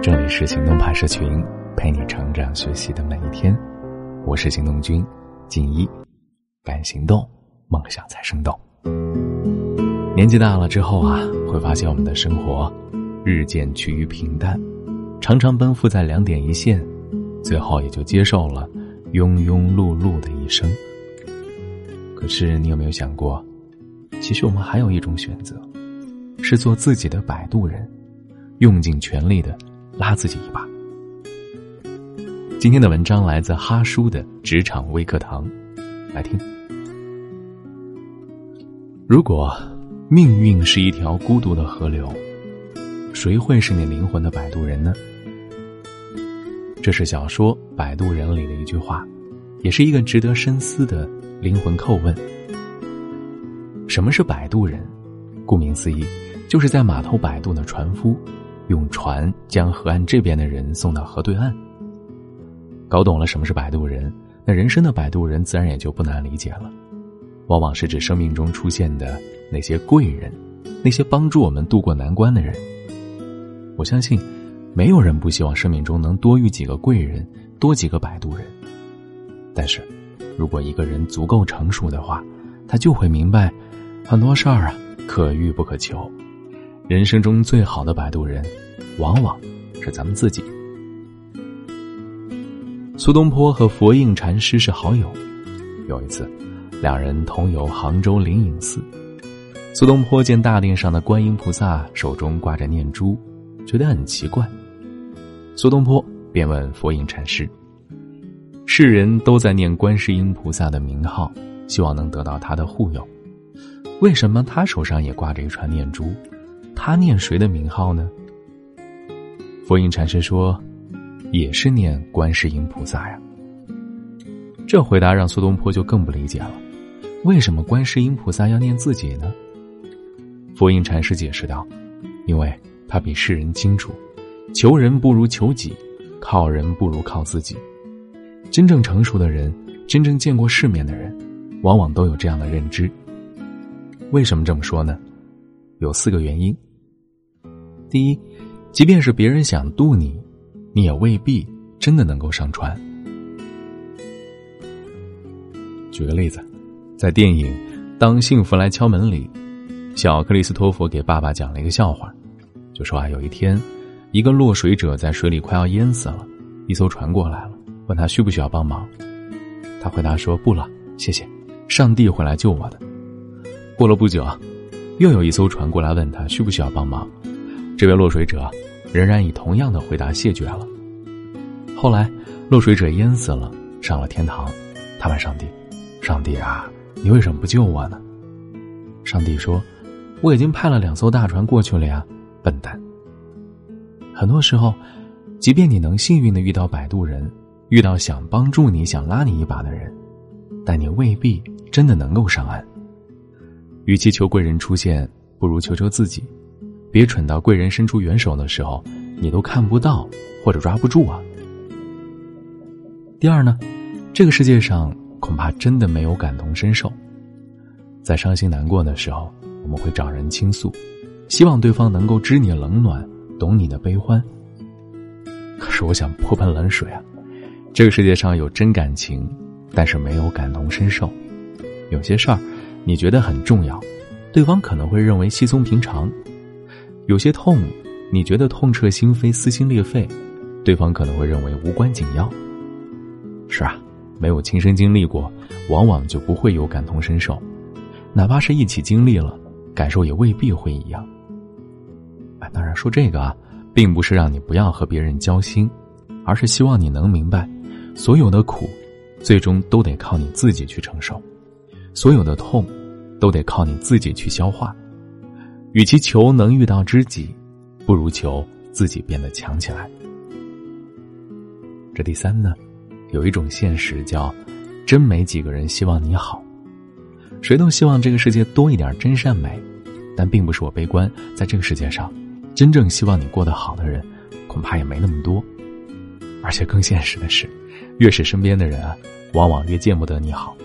这里是行动派社群，陪你成长学习的每一天。我是行动君锦一，敢行动，梦想才生动。年纪大了之后啊，会发现我们的生活日渐趋于平淡，常常奔赴在两点一线，最后也就接受了庸庸碌碌的一生。可是你有没有想过，其实我们还有一种选择，是做自己的摆渡人，用尽全力的拉自己一把。今天的文章来自哈叔的职场微课堂，来听。如果命运是一条孤独的河流，谁会是你灵魂的摆渡人呢？这是小说《摆渡人》里的一句话，也是一个值得深思的。灵魂叩问：什么是摆渡人？顾名思义，就是在码头摆渡的船夫，用船将河岸这边的人送到河对岸。搞懂了什么是摆渡人，那人生的摆渡人自然也就不难理解了。往往是指生命中出现的那些贵人，那些帮助我们渡过难关的人。我相信，没有人不希望生命中能多遇几个贵人，多几个摆渡人。但是。如果一个人足够成熟的话，他就会明白，很多事儿啊可遇不可求。人生中最好的摆渡人，往往是咱们自己。苏东坡和佛印禅师是好友，有一次，两人同游杭州灵隐寺。苏东坡见大殿上的观音菩萨手中挂着念珠，觉得很奇怪。苏东坡便问佛印禅师。世人都在念观世音菩萨的名号，希望能得到他的护佑。为什么他手上也挂着一串念珠？他念谁的名号呢？佛印禅师说：“也是念观世音菩萨呀。”这回答让苏东坡就更不理解了。为什么观世音菩萨要念自己呢？佛印禅师解释道：“因为他比世人清楚，求人不如求己，靠人不如靠自己。”真正成熟的人，真正见过世面的人，往往都有这样的认知。为什么这么说呢？有四个原因。第一，即便是别人想渡你，你也未必真的能够上船。举个例子，在电影《当幸福来敲门》里，小克里斯托弗给爸爸讲了一个笑话，就说啊，有一天，一个落水者在水里快要淹死了，一艘船过来了。问他需不需要帮忙，他回答说：“不了，谢谢，上帝会来救我的。”过了不久啊，又有一艘船过来问他需不需要帮忙，这位落水者仍然以同样的回答谢绝了。后来，落水者淹死了，上了天堂，他问上帝：“上帝啊，你为什么不救我呢？”上帝说：“我已经派了两艘大船过去了呀，笨蛋。”很多时候，即便你能幸运的遇到摆渡人。遇到想帮助你、想拉你一把的人，但你未必真的能够上岸。与其求贵人出现，不如求求自己，别蠢到贵人伸出援手的时候，你都看不到或者抓不住啊。第二呢，这个世界上恐怕真的没有感同身受，在伤心难过的时候，我们会找人倾诉，希望对方能够知你冷暖，懂你的悲欢。可是我想泼盆冷水啊。这个世界上有真感情，但是没有感同身受。有些事儿，你觉得很重要，对方可能会认为稀松平常；有些痛，你觉得痛彻心扉、撕心裂肺，对方可能会认为无关紧要。是啊，没有亲身经历过，往往就不会有感同身受。哪怕是一起经历了，感受也未必会一样。哎，当然说这个啊，并不是让你不要和别人交心，而是希望你能明白。所有的苦，最终都得靠你自己去承受；所有的痛，都得靠你自己去消化。与其求能遇到知己，不如求自己变得强起来。这第三呢，有一种现实叫，真没几个人希望你好。谁都希望这个世界多一点真善美，但并不是我悲观，在这个世界上，真正希望你过得好的人，恐怕也没那么多。而且更现实的是。越是身边的人啊，往往越见不得你好。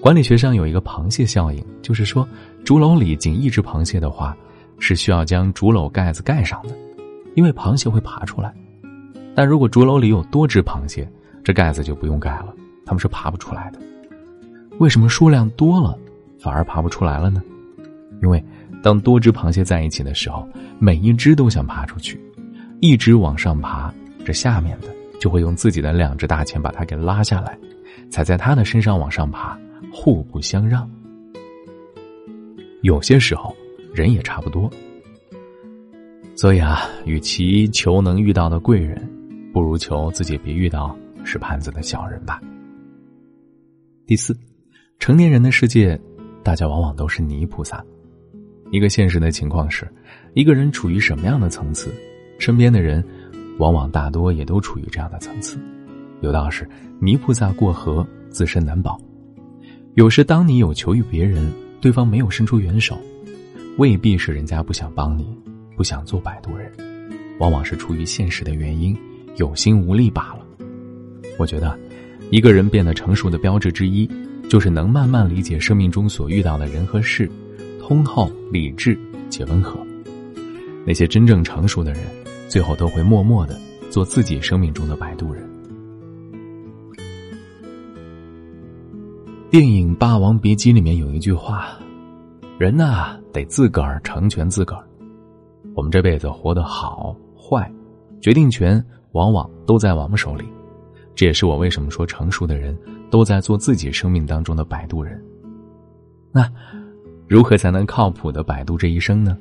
管理学上有一个螃蟹效应，就是说，竹篓里仅一只螃蟹的话，是需要将竹篓盖子盖上的；因为螃蟹会爬出来。但如果竹篓里有多只螃蟹，这盖子就不用盖了，它们是爬不出来的。为什么数量多了反而爬不出来了呢？因为当多只螃蟹在一起的时候，每一只都想爬出去，一直往上爬，这下面的就会用自己的两只大钳把它给拉下来，踩在它的身上往上爬，互不相让。有些时候，人也差不多。所以啊，与其求能遇到的贵人，不如求自己别遇到使盘子的小人吧。第四，成年人的世界，大家往往都是泥菩萨。一个现实的情况是，一个人处于什么样的层次，身边的人，往往大多也都处于这样的层次。有道是“泥菩萨过河，自身难保”。有时，当你有求于别人，对方没有伸出援手，未必是人家不想帮你。不想做摆渡人，往往是出于现实的原因，有心无力罢了。我觉得，一个人变得成熟的标志之一，就是能慢慢理解生命中所遇到的人和事，通透、理智且温和。那些真正成熟的人，最后都会默默的做自己生命中的摆渡人。电影《霸王别姬》里面有一句话：“人呐，得自个儿成全自个儿。”我们这辈子活得好坏，决定权往往都在我们手里。这也是我为什么说成熟的人都在做自己生命当中的摆渡人。那如何才能靠谱的摆渡这一生呢？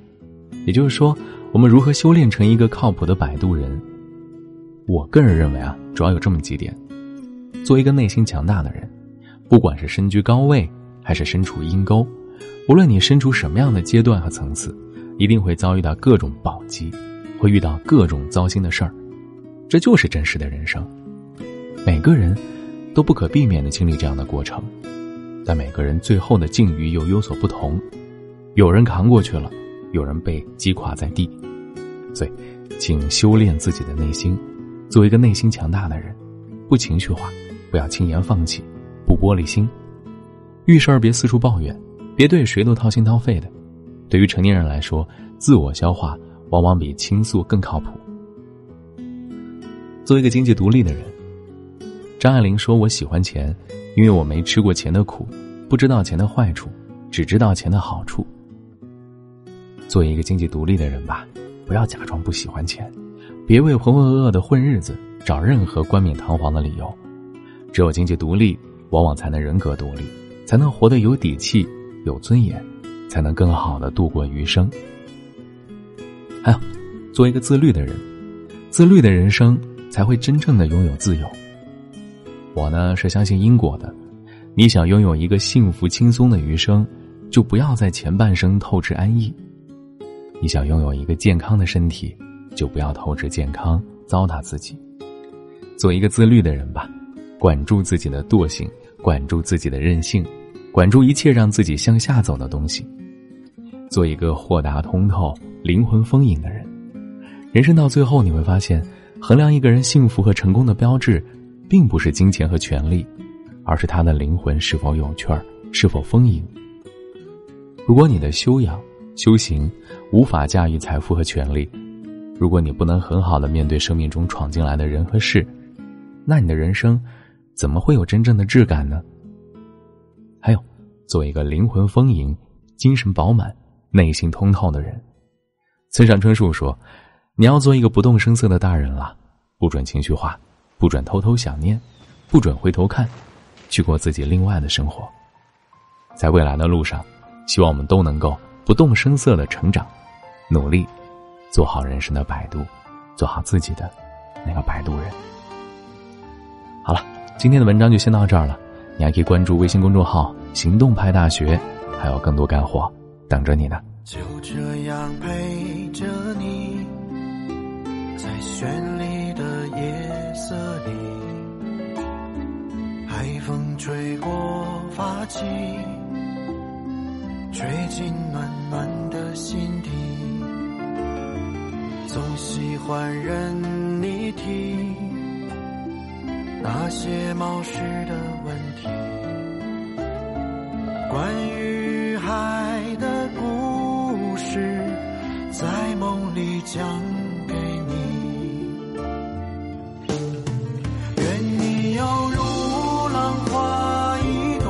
也就是说，我们如何修炼成一个靠谱的摆渡人？我个人认为啊，主要有这么几点：做一个内心强大的人，不管是身居高位还是身处阴沟，无论你身处什么样的阶段和层次。一定会遭遇到各种暴击，会遇到各种糟心的事儿，这就是真实的人生。每个人都不可避免的经历这样的过程，但每个人最后的境遇又有所不同。有人扛过去了，有人被击垮在地。所以，请修炼自己的内心，做一个内心强大的人，不情绪化，不要轻言放弃，不玻璃心，遇事儿别四处抱怨，别对谁都掏心掏肺的。对于成年人来说，自我消化往往比倾诉更靠谱。做一个经济独立的人，张爱玲说：“我喜欢钱，因为我没吃过钱的苦，不知道钱的坏处，只知道钱的好处。”做一个经济独立的人吧，不要假装不喜欢钱，别为浑浑噩噩的混日子找任何冠冕堂皇的理由。只有经济独立，往往才能人格独立，才能活得有底气、有尊严。才能更好的度过余生。还有，做一个自律的人，自律的人生才会真正的拥有自由。我呢是相信因果的，你想拥有一个幸福轻松的余生，就不要在前半生透支安逸；你想拥有一个健康的身体，就不要透支健康糟蹋自己。做一个自律的人吧，管住自己的惰性，管住自己的任性，管住一切让自己向下走的东西。做一个豁达通透、灵魂丰盈的人，人生到最后你会发现，衡量一个人幸福和成功的标志，并不是金钱和权力，而是他的灵魂是否有趣儿、是否丰盈。如果你的修养、修行无法驾驭财富和权力，如果你不能很好的面对生命中闯进来的人和事，那你的人生怎么会有真正的质感呢？还有，做一个灵魂丰盈、精神饱满。内心通透的人，村上春树说：“你要做一个不动声色的大人了，不准情绪化，不准偷偷想念，不准回头看，去过自己另外的生活。在未来的路上，希望我们都能够不动声色的成长，努力做好人生的摆渡，做好自己的那个摆渡人。”好了，今天的文章就先到这儿了。你还可以关注微信公众号“行动派大学”，还有更多干货。等着你呢。就这样陪着你，在绚丽的夜色里，海风吹过发髻，吹进暖暖的心底。总喜欢任你提那些冒失的问题，关于海的故事，在梦里讲给你。愿你有如浪花一朵，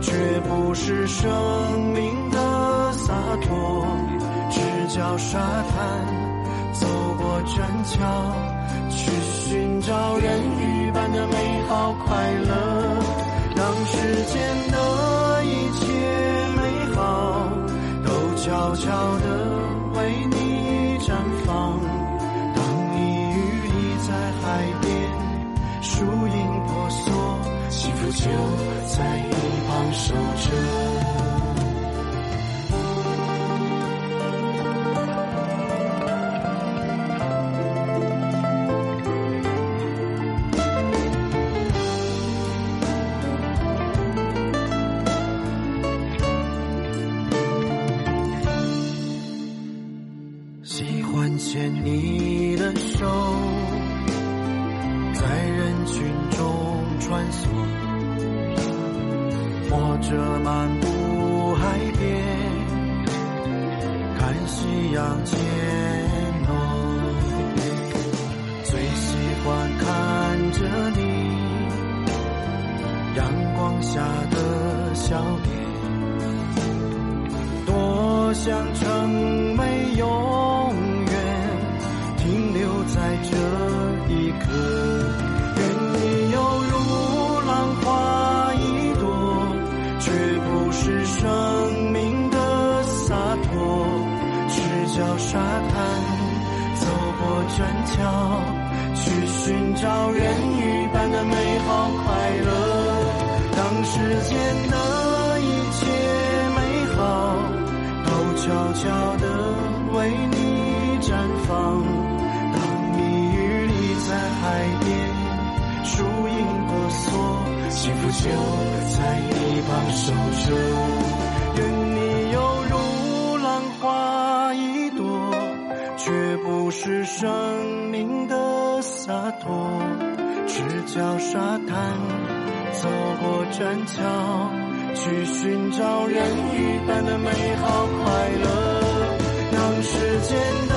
却不是生命的洒脱，赤脚沙滩走过栈桥，去寻找人。就在一旁守着。喜欢牵你的手，在人群中穿梭，着漫步海边，看夕阳渐落。最喜欢看着你阳光下的笑脸，多想沙滩，走过栈桥，去寻找人鱼般的美好快乐。当世间的一切美好都悄悄地为你绽放。当你与你在海边，树影婆娑，幸福就在一旁守着。愿你犹如浪花一，却不是生命的洒脱。赤脚沙滩，走过栈桥，去寻找人鱼般的美好快乐。当时间的